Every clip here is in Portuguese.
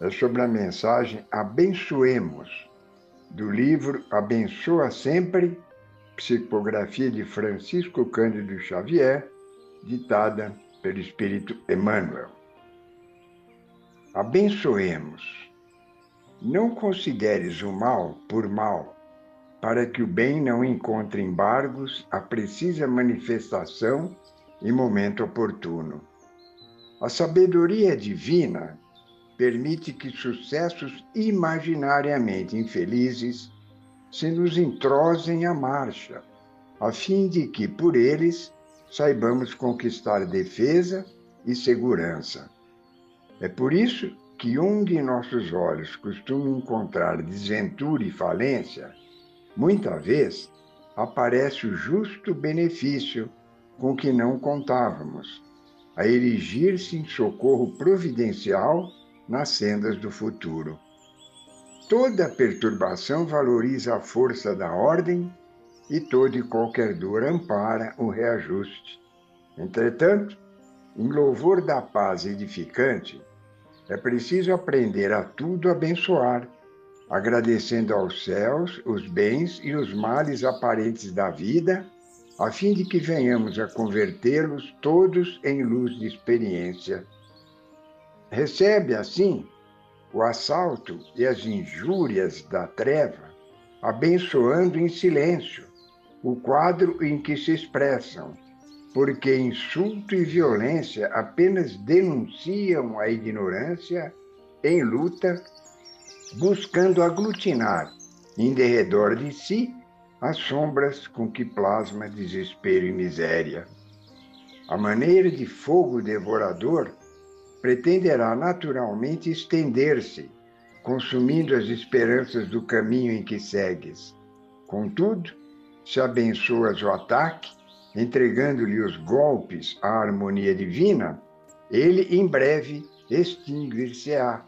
é sobre a mensagem Abençoemos, do livro Abençoa Sempre, psicografia de Francisco Cândido Xavier, ditada pelo Espírito Emmanuel. Abençoemos. Não consideres o mal por mal, para que o bem não encontre embargos à precisa manifestação em momento oportuno. A sabedoria divina permite que sucessos imaginariamente infelizes se nos entrosem à marcha, a fim de que, por eles, saibamos conquistar defesa e segurança. É por isso que onde nossos olhos costumam encontrar desventura e falência, muita vez aparece o justo benefício com que não contávamos, a erigir-se em socorro providencial nas sendas do futuro. Toda perturbação valoriza a força da ordem e toda e qualquer dor ampara o reajuste. Entretanto, em louvor da paz edificante, é preciso aprender a tudo abençoar, agradecendo aos céus os bens e os males aparentes da vida, a fim de que venhamos a convertê-los todos em luz de experiência Recebe, assim, o assalto e as injúrias da treva, abençoando em silêncio o quadro em que se expressam, porque insulto e violência apenas denunciam a ignorância em luta, buscando aglutinar em derredor de si as sombras com que plasma desespero e miséria. A maneira de fogo devorador pretenderá naturalmente estender-se, consumindo as esperanças do caminho em que segues. Contudo, se abençoas o ataque, entregando-lhe os golpes à harmonia divina, ele em breve extinguir-se-á,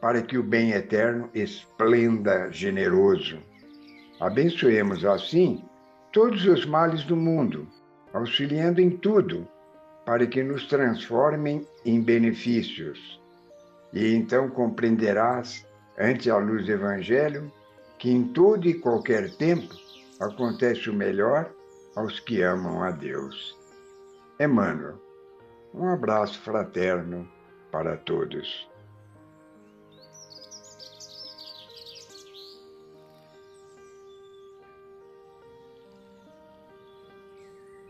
para que o bem eterno esplenda generoso. Abençoemos assim todos os males do mundo, auxiliando em tudo para que nos transformem em benefícios. E então compreenderás, ante a luz do Evangelho, que em todo e qualquer tempo acontece o melhor aos que amam a Deus. Emmanuel, um abraço fraterno para todos.